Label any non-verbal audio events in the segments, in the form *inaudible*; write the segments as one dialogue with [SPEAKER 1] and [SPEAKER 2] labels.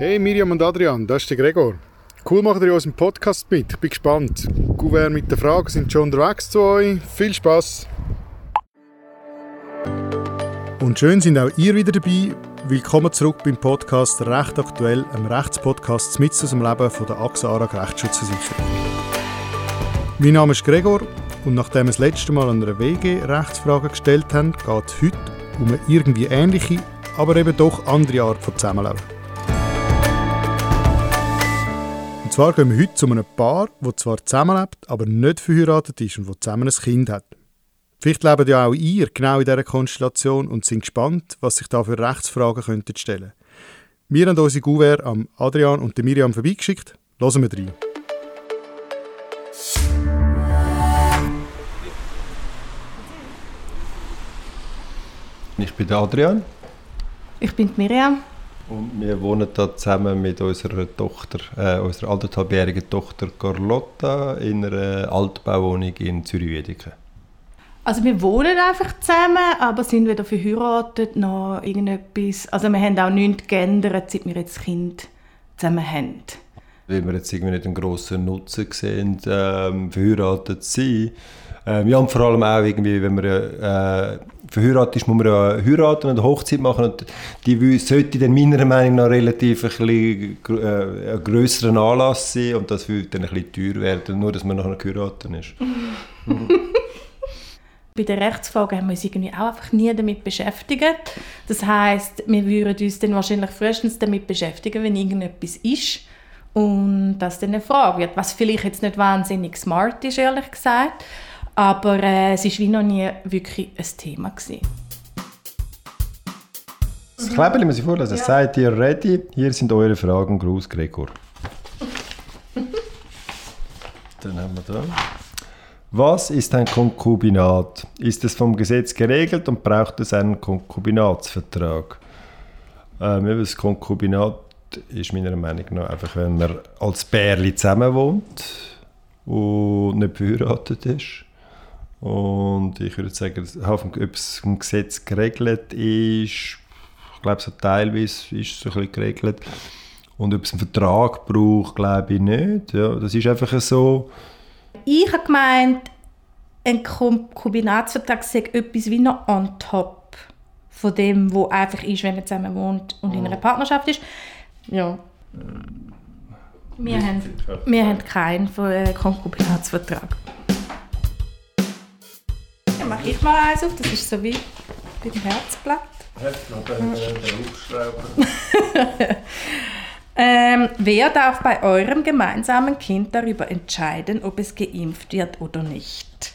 [SPEAKER 1] Hey Miriam und Adrian, das ist der Gregor. Cool, macht ihr unseren Podcast mit. Ich bin gespannt. Gouverne mit den Fragen sind schon unterwegs zu euch. Viel Spaß! Und schön sind auch ihr wieder dabei. Willkommen zurück beim Podcast Recht aktuell, einem Rechtspodcast mit aus dem Leben von der AXA ARAG Rechtsschutzversicherung. Mein Name ist Gregor und nachdem wir das letzte Mal an einer WG Rechtsfrage gestellt haben, geht es heute um eine irgendwie ähnliche, aber eben doch andere Art von Zusammenleben. Zwar gehen wir heute zu einem Paar, das zwar zusammenlebt, aber nicht verheiratet ist und das zusammen ein Kind hat. Vielleicht leben ja auch ihr genau in dieser Konstellation und sind gespannt, was sich da für Rechtsfragen könnten stellen. Wir haben unsere Gouverne am Adrian und der Miriam vorbeigeschickt. Hören wir rein.
[SPEAKER 2] Ich bin der Adrian
[SPEAKER 3] Ich bin die Miriam.
[SPEAKER 2] Und wir wohnen da zusammen mit unserer Tochter, äh, unserer anderthalbjährigen Tochter Carlotta in einer Altbauwohnung in Zürich-Wiedeke.
[SPEAKER 3] Also wir wohnen einfach zusammen, aber sind weder verheiratet noch irgendetwas. Also wir haben auch nichts geändert, seit wir jetzt Kind zusammen haben.
[SPEAKER 2] Weil wir jetzt irgendwie nicht einen grossen Nutzen sehen, ähm, verheiratet zu sein. Ähm, ja, und vor allem auch irgendwie, wenn man äh, verheiratet ist, muss man ja heiraten und eine Hochzeit machen. Und die sollte dann meiner Meinung nach relativ ein bisschen, äh, grösseren Anlass sein und das würde dann ein bisschen teuer werden, nur dass man nachher geheiratet ist. *laughs*
[SPEAKER 3] Bei den Rechtsfragen haben wir uns irgendwie auch einfach nie damit beschäftigt. Das heißt, wir würden uns dann wahrscheinlich frühestens damit beschäftigen, wenn irgendetwas ist und das dann eine Frage wird. Was vielleicht jetzt nicht wahnsinnig smart ist, ehrlich gesagt. Aber äh, es ist wie noch nie wirklich ein Thema gewesen.
[SPEAKER 2] Das Kleberli muss ich vorlesen. Seid ihr ready? Hier sind eure Fragen. Gruß, Gregor. *laughs* Dann haben wir da. Was ist ein Konkubinat? Ist es vom Gesetz geregelt und braucht es einen Konkubinatsvertrag? Ähm, das Konkubinat ist meiner Meinung nach einfach, wenn man als Bärli zusammen wohnt und nicht verheiratet ist. Und ich würde sagen, ob es im Gesetz geregelt ist, ich glaube, so teilweise ist es so ein bisschen geregelt. Und ob es einen Vertrag braucht, glaube ich nicht. Ja, das ist einfach so.
[SPEAKER 3] Ich habe gemeint, ein Kombinatsvertrag sei etwas wie noch on top von dem, wo einfach ist, wenn man zusammen wohnt und in einer Partnerschaft ist. Ja. Wir haben, wir haben keinen äh, Konkubinatsvertrag. Mache ich mal eins auf, das ist so wie bei dem Herzblatt. *laughs* Ähm, wer darf bei eurem gemeinsamen Kind darüber entscheiden, ob es geimpft wird oder nicht?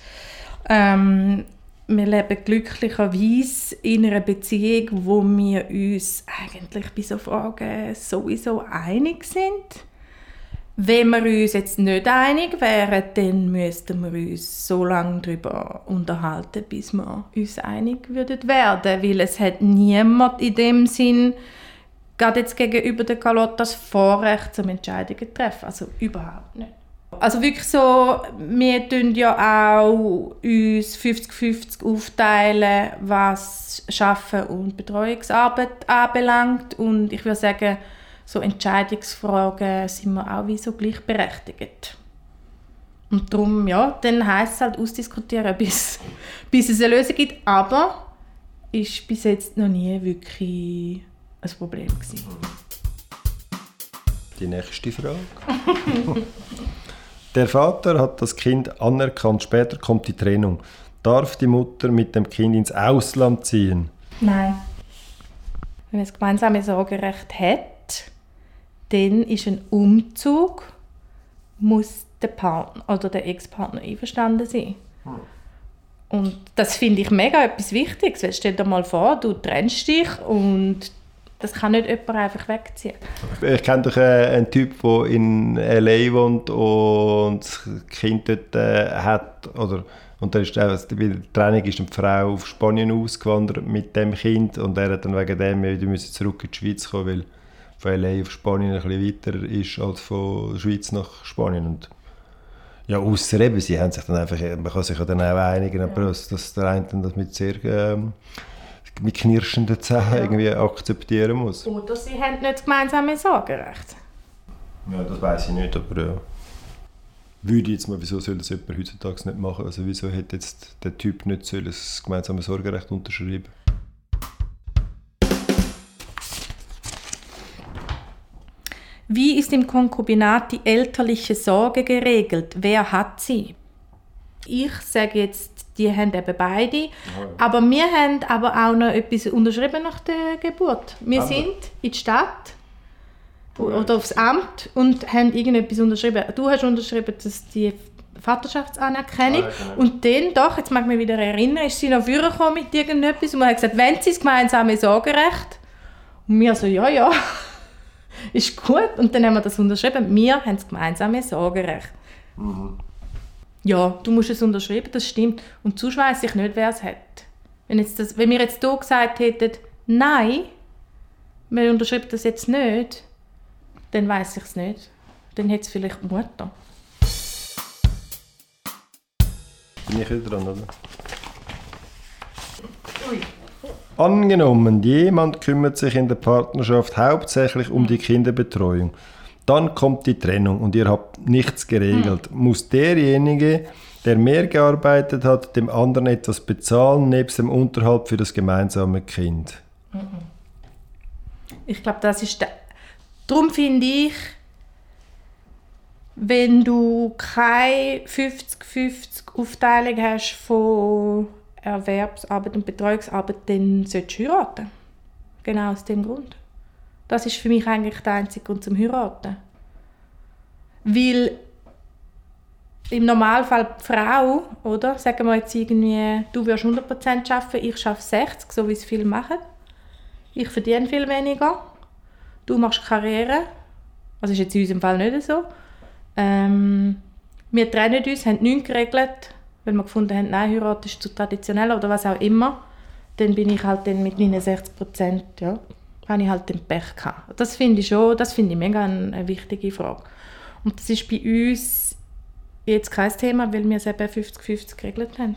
[SPEAKER 3] Ähm, wir leben glücklicherweise in einer Beziehung, wo wir uns eigentlich bei so Fragen sowieso einig sind. Wenn wir uns jetzt nicht einig wären, dann müssten wir uns so lange darüber unterhalten, bis wir uns einig würden werden, weil es hat niemand in dem Sinn gerade jetzt gegenüber der Carlottas Vorrecht zum Entscheidungen zu treffen. Also überhaupt nicht. Also wirklich so, wir tun ja auch uns 50-50 aufteilen, was Schaffen und Betreuungsarbeit anbelangt. Und ich würde sagen, so Entscheidungsfragen sind wir auch wie so gleichberechtigt. Und darum, ja, dann heisst es halt ausdiskutieren, *laughs* bis, bis es eine Lösung gibt. Aber ist bis jetzt noch nie wirklich ein Problem gewesen.
[SPEAKER 2] Die nächste Frage. Der Vater hat das Kind anerkannt. Später kommt die Trennung. Darf die Mutter mit dem Kind ins Ausland ziehen?
[SPEAKER 3] Nein. Wenn man das gemeinsame Sorgerecht hat, dann ist ein Umzug, muss der Partner oder der Ex-Partner einverstanden sein. Und das finde ich mega etwas Wichtiges. Weil stell dir mal vor, du trennst dich und das kann nicht jemand einfach wegziehen.
[SPEAKER 2] Ich kenne doch äh, einen Typ, der in L.A. wohnt und das Kind dort äh, hat. Oder, und dann ist äh, bei der Trennung ist die Frau auf Spanien ausgewandert mit dem Kind und er hat dann wegen dem wieder müssen zurück in die Schweiz kommen, weil von L.A. auf Spanien ein bisschen weiter ist als von der Schweiz nach Spanien. Und ja, ausser eben, sie haben sich dann einfach, man kann sich ja dann auch einigen, aber dass, dass der eine das mit sehr ähm, mit knirschenden Zähnen ja. irgendwie akzeptieren muss.
[SPEAKER 3] Oder sie haben nicht das gemeinsame Sorgerecht.
[SPEAKER 2] Ja, das weiß ich nicht, aber ja. Würde jetzt mal, wieso soll das jemand heutzutage nicht machen? Also wieso hätte jetzt der Typ nicht soll das gemeinsame Sorgerecht unterschreiben
[SPEAKER 3] Wie ist im Konkubinat die elterliche Sorge geregelt? Wer hat sie? Ich sage jetzt, die haben eben beide. Aber wir haben aber auch noch etwas unterschrieben nach der Geburt. Wir aber. sind in der Stadt oder aufs Amt und haben irgendetwas unterschrieben. Du hast unterschrieben, dass die Vaterschaftsanerkennung. Genau. Und dann, doch, jetzt mag ich mich wieder erinnern, ist sie noch vorgekommen mit irgendetwas und man hat gesagt, wenn sie das gemeinsame Sorgerecht. Und wir so, ja, ja, ist gut. Und dann haben wir das unterschrieben. Wir haben das gemeinsame Sorgerecht. Mhm. Ja, du musst es unterschreiben, das stimmt. Und sonst weiss ich nicht, wer es hat. Wenn, jetzt das, wenn wir jetzt hier gesagt hätten, nein, wir unterschreiben das jetzt nicht, dann weiß ich es nicht. Dann hätte es vielleicht die Mutter.
[SPEAKER 2] Bin ich wieder dran, oder? Angenommen, jemand kümmert sich in der Partnerschaft hauptsächlich um die Kinderbetreuung. Dann kommt die Trennung und ihr habt nichts geregelt. Hm. Muss derjenige, der mehr gearbeitet hat, dem anderen etwas bezahlen, nebst dem Unterhalt für das gemeinsame Kind?
[SPEAKER 3] Ich glaube, das ist der Darum finde ich, wenn du keine 50-50 Aufteilung hast von Erwerbsarbeit und Betreuungsarbeit, dann solltest du heiraten. Genau aus dem Grund. Das ist für mich eigentlich der einzige Grund zum Heiraten. Weil im Normalfall die Frau, oder? Sagen wir jetzt irgendwie, du wirst 100% arbeiten, ich arbeite 60, so wie es viele machen. Ich verdiene viel weniger du machst Karriere. Das ist jetzt in unserem Fall nicht so. Ähm, wir trennen uns, haben nichts geregelt, weil wir gefunden haben, nein, Heirat ist zu traditionell oder was auch immer. Dann bin ich halt dann mit meinen 60 Prozent, ja, habe ich halt den Pech gehabt. Das finde ich schon, das finde ich mega eine, wichtige Frage. Und das ist bei uns jetzt kein Thema, weil wir es eben 50-50 geregelt haben.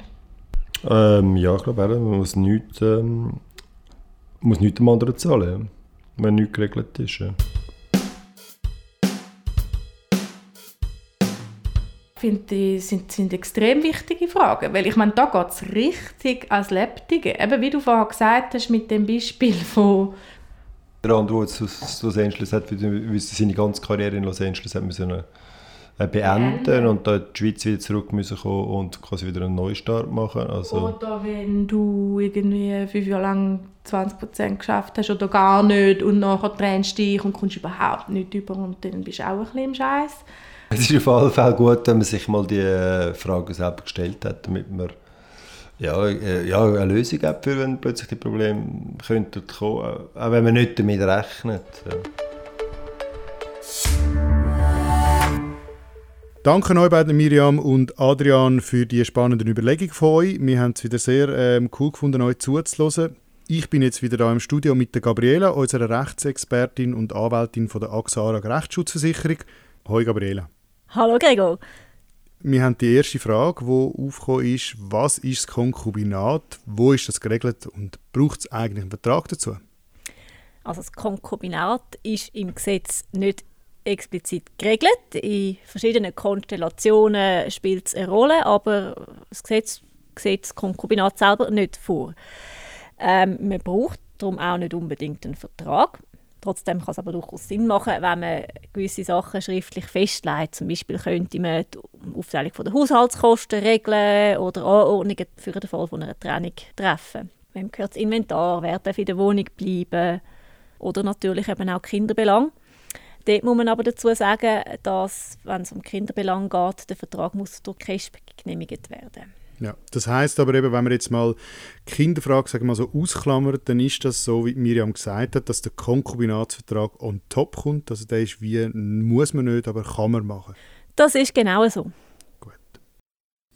[SPEAKER 2] Ähm, ja, ich glaube man muss nichts, ähm, muss nichts dem anderen zahlen wenn nichts geregelt ist. Ja.
[SPEAKER 3] Finde, das sind, sind extrem wichtige Fragen, weil ich meine, da geht es richtig als Lebtige. Eben wie du vorher gesagt hast, mit dem Beispiel von...
[SPEAKER 2] Der andere, der aus Los Angeles hat, seine ganze Karriere in Los Angeles hat müssen äh, beenden und dann in die Schweiz wieder zurück müssen kommen und quasi wieder einen Neustart machen. Also
[SPEAKER 3] oder wenn du irgendwie fünf Jahre lang 20% geschafft hast oder gar nicht und nachher trennst dich und kommst überhaupt nicht über und dann bist du auch ein bisschen im Scheiß.
[SPEAKER 2] Es ist auf jeden Fall gut, wenn man sich mal die äh, Frage selber gestellt hat, damit man ja, äh, ja, eine Lösung hat, für wenn plötzlich die Probleme könnten kommen, auch wenn man nicht damit rechnet. Ja.
[SPEAKER 1] Danke euch beiden, Miriam und Adrian, für die spannenden Überlegungen von euch. Wir haben es wieder sehr ähm, cool gefunden, euch zuzuhören. Ich bin jetzt wieder da im Studio mit der Gabriela, unserer Rechtsexpertin und Anwältin von der AXA Rechtsschutzversicherung. Hallo Gabriela.
[SPEAKER 4] Hallo Gregor.
[SPEAKER 1] Wir haben die erste Frage, die aufgekommen ist, was ist das Konkubinat, wo ist das geregelt und braucht es eigentlich einen Vertrag dazu?
[SPEAKER 4] Also das Konkubinat ist im Gesetz nicht explizit geregelt. In verschiedenen Konstellationen spielt es eine Rolle, aber das Gesetz sieht das Konkubinat selber nicht vor. Ähm, man braucht darum auch nicht unbedingt einen Vertrag. Trotzdem kann es aber durchaus Sinn machen, wenn man gewisse Sachen schriftlich festlegt. Zum Beispiel könnte man die Aufteilung der Haushaltskosten regeln oder Anordnungen für den Fall von einer Trennung treffen. Wem gehört das Inventar, wer darf in der Wohnung bleiben oder natürlich eben auch Kinderbelang. Dort muss man aber dazu sagen, dass, wenn es um Kinderbelang geht, der Vertrag muss durch KESB genehmigt werden
[SPEAKER 1] ja, das heißt aber eben, wenn man jetzt mal Kinderfrage sagen wir mal so ausklammert, dann ist das so, wie Miriam gesagt hat, dass der Konkubinatsvertrag on top kommt. Also der ist wie, muss man nicht, aber kann man machen.
[SPEAKER 4] Das ist genau so.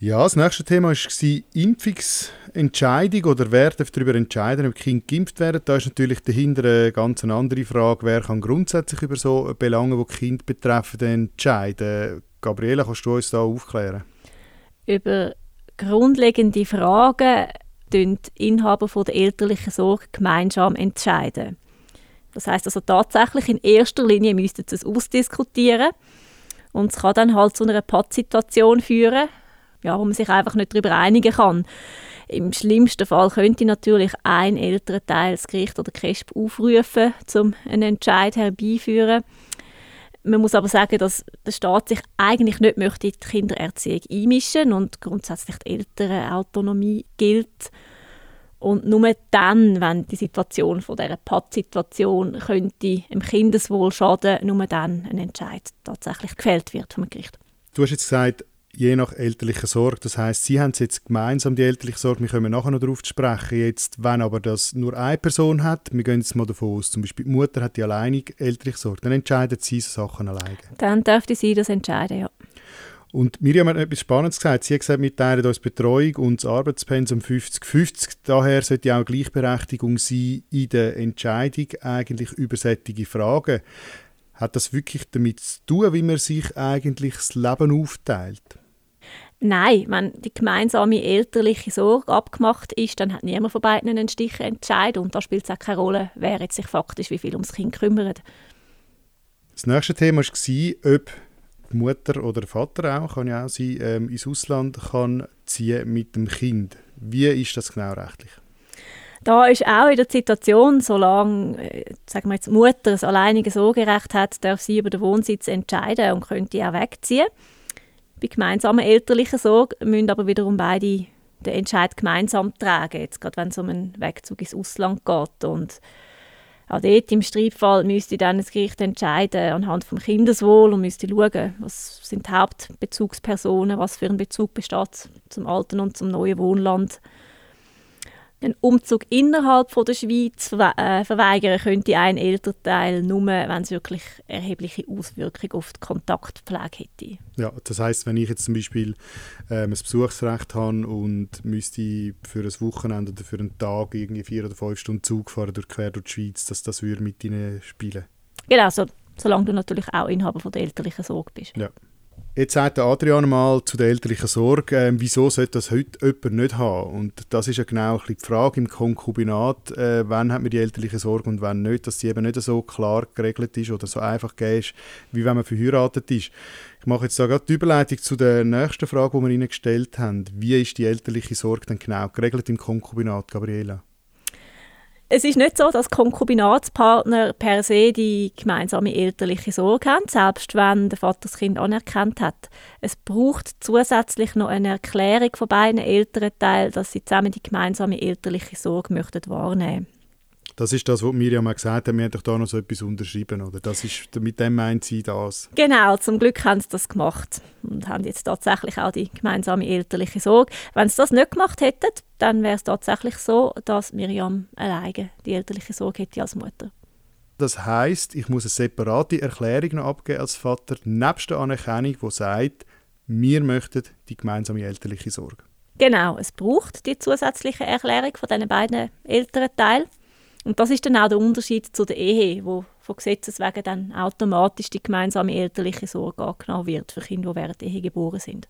[SPEAKER 1] Ja, das nächste Thema war Impfungsentscheidung oder wer darf darüber entscheiden, ob Kinder geimpft werden. Da ist natürlich dahinter eine ganz andere Frage, wer kann grundsätzlich über so Belange, die Kind betreffen, entscheiden. Gabriela, kannst du uns da aufklären?
[SPEAKER 4] Über grundlegende Fragen Inhaber von der elterlichen Sorge gemeinsam entscheiden. Das heißt also tatsächlich in erster Linie müssten sie es ausdiskutieren und es kann dann halt zu einer Pattsituation führen, ja, wo man sich einfach nicht darüber einigen kann. Im schlimmsten Fall könnte natürlich ein älterer Teil das Gericht oder KESP aufrufen, um einen Entscheid herbeiführen. Man muss aber sagen, dass der Staat sich eigentlich nicht möchte in die Kindererziehung einmischen und grundsätzlich die Elternautonomie gilt. Und nur dann, wenn die Situation von dieser Pattsituation könnte im Kindeswohl schaden, nur dann ein Entscheid tatsächlich gefällt wird vom Gericht.
[SPEAKER 1] Du hast jetzt gesagt, je nach elterlicher Sorge. Das heißt, Sie haben jetzt gemeinsam die elterliche Sorge. Wir kommen nachher noch darauf zu sprechen. Jetzt, wenn aber das nur eine Person hat, wir gehen jetzt mal davon aus, zum Beispiel die Mutter hat die alleinig elterliche Sorge, dann entscheidet sie so Sachen alleine.
[SPEAKER 4] Dann dürfte sie das entscheiden, ja.
[SPEAKER 1] Und Miriam hat etwas Spannendes gesagt. Sie hat gesagt, wir teilen uns Betreuung und das Arbeitspensum 50-50. Daher sollte auch Gleichberechtigung sein in der Entscheidung eigentlich über solche Fragen. Hat das wirklich damit zu tun, wie man sich eigentlich das Leben aufteilt?
[SPEAKER 4] Nein, wenn die gemeinsame elterliche Sorge abgemacht ist, dann hat niemand von beiden einen Stichentscheid und da spielt es auch keine Rolle, wer jetzt sich faktisch wie viel ums Kind kümmert.
[SPEAKER 1] Das nächste Thema war, ob die Mutter oder der Vater auch, kann ja auch sein, ähm, ins Ausland kann ziehen mit dem Kind. Wie ist das genau rechtlich?
[SPEAKER 4] Da ist auch in der Situation, solange äh, sagen wir jetzt, die Mutter ein alleiniges Sorgerecht hat, darf sie über den Wohnsitz entscheiden und könnte auch wegziehen. Bei gemeinsamer elterlicher Sorge müssen aber wiederum beide den Entscheid gemeinsam tragen, jetzt gerade wenn es um einen Wegzug ins Ausland geht. Und auch dort im Streitfall müsste dann das Gericht entscheiden anhand vom Kindeswohl und müsste schauen, was sind die Hauptbezugspersonen, was für ein Bezug besteht zum alten und zum neuen Wohnland einen Umzug innerhalb von der Schweiz äh, verweigern könnte ein Elternteil nur, wenn es wirklich erhebliche Auswirkungen auf die Kontaktpflege hätte.
[SPEAKER 1] Ja, das heißt, wenn ich jetzt zum Beispiel ähm, ein Besuchsrecht habe und müsste für ein Wochenende oder für einen Tag irgendwie vier oder fünf Stunden Zug fahren durch, quer durch die Schweiz, dass das würde mit ihnen spielen.
[SPEAKER 4] Genau, so, solange du natürlich auch Inhaber von der elterlichen Sorge bist.
[SPEAKER 1] Ja. Jetzt sagt Adrian mal zu der elterlichen Sorge, äh, wieso sollte das heute jemand nicht haben? Und das ist ja genau die Frage im Konkubinat, äh, wann hat man die elterliche Sorge und wann nicht, dass sie eben nicht so klar geregelt ist oder so einfach ist, wie wenn man verheiratet ist. Ich mache jetzt da gerade die Überleitung zu der nächsten Frage, die wir Ihnen gestellt haben. Wie ist die elterliche Sorge denn genau geregelt im Konkubinat, Gabriela?
[SPEAKER 4] Es ist nicht so, dass Konkubinatspartner per se die gemeinsame elterliche Sorge haben, selbst wenn der Vater das Kind anerkannt hat. Es braucht zusätzlich noch eine Erklärung von beiden Elternteilen, dass sie zusammen die gemeinsame elterliche Sorge möchten wahrnehmen möchten.
[SPEAKER 1] Das ist das, was Miriam auch gesagt hat. Wir haben doch da noch so etwas unterschrieben, oder? Das ist, mit dem meint sie das.
[SPEAKER 4] Genau, zum Glück haben sie das gemacht und haben jetzt tatsächlich auch die gemeinsame elterliche Sorge. Wenn sie das nicht gemacht hätten, dann wäre es tatsächlich so, dass Miriam alleine die elterliche Sorge hätte als Mutter.
[SPEAKER 1] Das heißt, ich muss eine separate Erklärung noch abgeben als Vater, nebst der Anerkennung, die sagt, wir möchten die gemeinsame elterliche Sorge.
[SPEAKER 4] Genau, es braucht die zusätzliche Erklärung von diesen beiden Elternteilen. Und das ist dann auch der Unterschied zu der Ehe, wo von Gesetzes wegen dann automatisch die gemeinsame elterliche Sorge angenommen wird für Kinder, die während der Ehe geboren sind.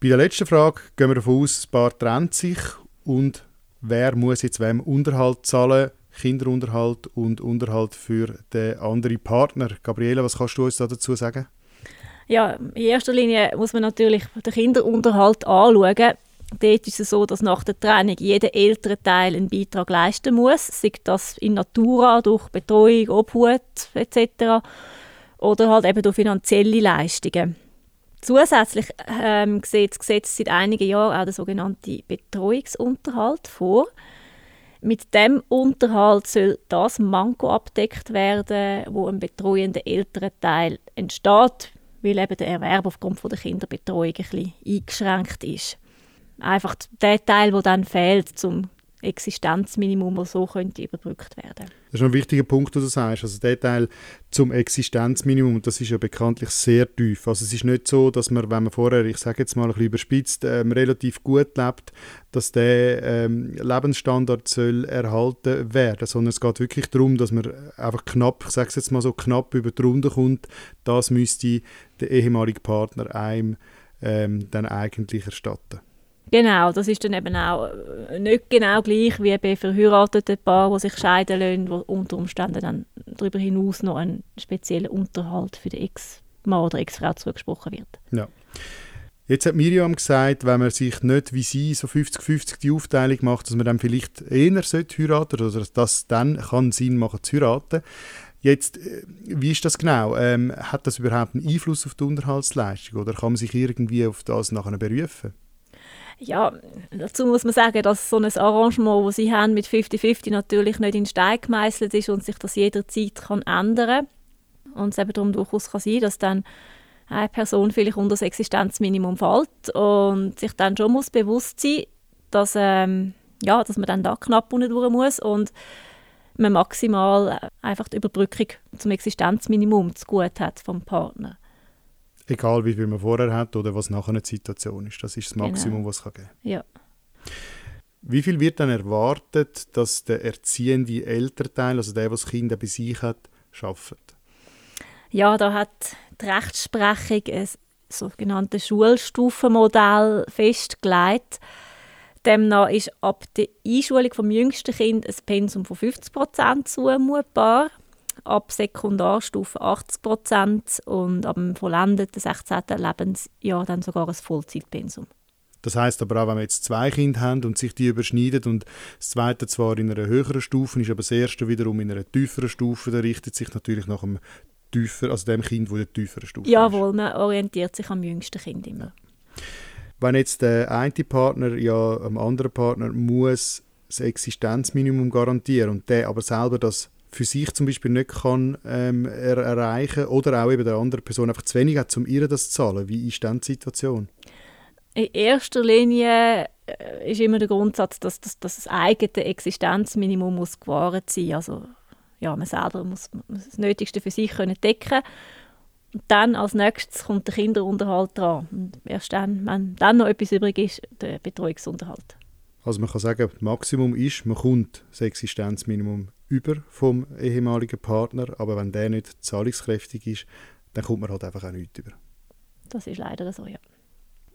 [SPEAKER 1] Bei der letzten Frage gehen wir davon aus, das Paar trennt sich und wer muss jetzt wem Unterhalt zahlen? Kinderunterhalt und Unterhalt für den anderen Partner. Gabriele, was kannst du uns dazu sagen?
[SPEAKER 4] Ja, in erster Linie muss man natürlich den Kinderunterhalt anschauen. Dort ist es so, dass nach der Trennung jeder ältere Teil einen Beitrag leisten muss, sei das in Natura, durch Betreuung, Obhut etc. oder halt eben durch finanzielle Leistungen. Zusätzlich ähm, sieht das Gesetz seit einigen Jahren auch den sogenannten Betreuungsunterhalt vor. Mit dem Unterhalt soll das Manko abdeckt werden, wo ein betreuender älterer Teil entsteht, weil eben der Erwerb aufgrund von der Kinderbetreuung ein bisschen eingeschränkt ist einfach der Teil, der dann fehlt, zum Existenzminimum, das so könnte überbrückt werden.
[SPEAKER 1] Das ist ein wichtiger Punkt, den du sagst. Also der Teil zum Existenzminimum, das ist ja bekanntlich sehr tief. Also es ist nicht so, dass man, wenn man vorher, ich sage jetzt mal ein bisschen überspitzt, ähm, relativ gut lebt, dass der ähm, Lebensstandard soll erhalten werden, sondern es geht wirklich darum, dass man einfach knapp, ich sage es jetzt mal so, knapp über die Runde kommt. Das müsste der ehemalige Partner einem ähm, dann eigentlich erstatten.
[SPEAKER 4] Genau, das ist dann eben auch äh, nicht genau gleich wie bei verheirateten Paaren, die sich scheiden lassen, wo unter Umständen dann darüber hinaus noch ein spezieller Unterhalt für den Ex-Mann oder Ex-Frau zugesprochen wird.
[SPEAKER 1] Ja. Jetzt hat Miriam gesagt, wenn man sich nicht wie sie so 50-50 die Aufteilung macht, dass man dann vielleicht eher sollte heiraten oder dass das dann kann Sinn machen zu heiraten. Jetzt, äh, wie ist das genau? Ähm, hat das überhaupt einen Einfluss auf die Unterhaltsleistung oder kann man sich irgendwie auf das nachher berufen?
[SPEAKER 4] Ja, dazu muss man sagen, dass so ein Arrangement, das sie haben mit 50-50 natürlich nicht in Stein gemeißelt ist und sich das jederzeit kann ändern kann. Und es eben darum durchaus kann sein, dass dann eine Person vielleicht unter das Existenzminimum fällt und sich dann schon muss bewusst sein, dass, ähm, ja, dass man dann da knapp unten durch muss und man maximal einfach die Überbrückung zum Existenzminimum zu gut hat vom Partner.
[SPEAKER 1] Egal wie viel man vorher hat oder was nachher eine Situation ist. Das ist das Maximum, genau. was es geben kann.
[SPEAKER 4] Ja.
[SPEAKER 1] Wie viel wird dann erwartet, dass der erziehende Elternteil, also der, der das Kind bei sich hat, schafft?
[SPEAKER 4] Ja, da hat die Rechtsprechung ein sogenanntes Schulstufenmodell festgelegt. Demnach ist ab der Einschulung des jüngsten Kind ein Pensum von 50% zumutbar, ab Sekundarstufe 80% und ab dem vollendeten 16. Lebensjahr dann sogar ein Vollzeitpensum.
[SPEAKER 1] Das heißt aber auch, wenn wir jetzt zwei Kinder haben und sich die überschneiden und das zweite zwar in einer höheren Stufe ist, aber das erste wiederum in einer tieferen Stufe, dann richtet sich natürlich nach dem tiefer, also dem Kind, das in der tieferen Stufe
[SPEAKER 4] Jawohl, ist. man orientiert sich am jüngsten Kind immer.
[SPEAKER 1] Wenn jetzt der eine Partner ja am anderen Partner muss das Existenzminimum garantieren und der aber selber das für sich zum Beispiel nicht kann ähm, er erreichen oder auch eben der andere Person einfach zu wenig hat, um ihr das zu zahlen. Wie ist dann die Situation?
[SPEAKER 4] In erster Linie äh, ist immer der Grundsatz, dass, dass, dass das eigene Existenzminimum muss gewahrt sein muss. Also ja, man selber muss, muss das Nötigste für sich können decken und dann als nächstes kommt der Kinderunterhalt dran. Und erst dann, wenn dann noch etwas übrig ist, der Betreuungsunterhalt.
[SPEAKER 1] Also man kann sagen, das Maximum ist, man kommt das Existenzminimum über vom ehemaligen Partner, aber wenn der nicht zahlungskräftig ist, dann kommt man halt einfach auch nichts über.
[SPEAKER 4] Das ist leider so, ja.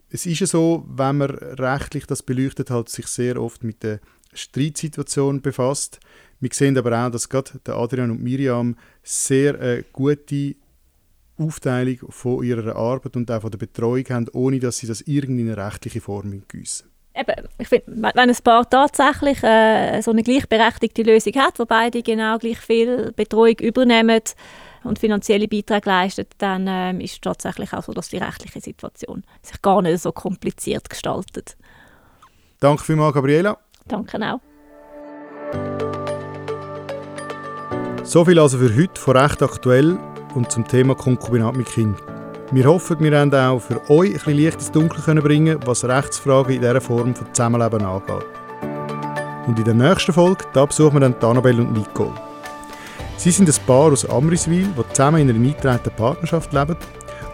[SPEAKER 1] Es ist ja so, wenn man rechtlich das beleuchtet, halt sich sehr oft mit der Streitsituation befasst. Wir sehen aber auch, dass gerade Adrian und Miriam sehr äh, gute Aufteilung von ihrer Arbeit und auch von der Betreuung haben, ohne dass sie das in eine rechtliche Form gießen.
[SPEAKER 4] Eben, ich finde, wenn ein Paar tatsächlich äh, so eine gleichberechtigte Lösung hat, wo beide genau gleich viel Betreuung übernehmen und finanzielle Beiträge leisten, dann äh, ist es tatsächlich auch so, dass die rechtliche Situation sich gar nicht so kompliziert gestaltet.
[SPEAKER 1] Danke vielmals, Gabriela.
[SPEAKER 4] Danke auch.
[SPEAKER 1] So viel also für heute von Recht aktuell und zum Thema Konkubinat mit Kind. Wir hoffen, wir haben auch für euch ein bisschen Licht ins Dunkel können bringen was Rechtsfragen in dieser Form von Zusammenleben angeht. Und in der nächsten Folge da besuchen wir dann Annabelle und Nicole. Sie sind ein Paar aus Amriswil, das zusammen in einer eingetragenen Partnerschaft leben,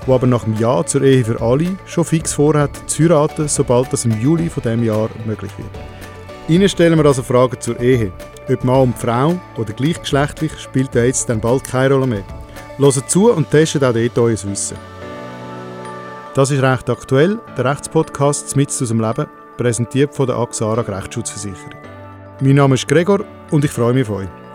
[SPEAKER 1] wo aber nach dem Ja zur Ehe für alle schon fix vorhat, zu heiraten, sobald das im Juli von dem Jahr möglich wird. Ihnen stellen wir also Fragen zur Ehe. Ob Mann und Frau oder gleichgeschlechtlich spielt ja jetzt dann bald keine Rolle mehr. Hört zu und testet auch dort euer Wissen. Das ist recht aktuell, der Rechtspodcast mit aus dem Leben, präsentiert von der AXARA Rechtsschutzversicherung. Mein Name ist Gregor und ich freue mich auf euch.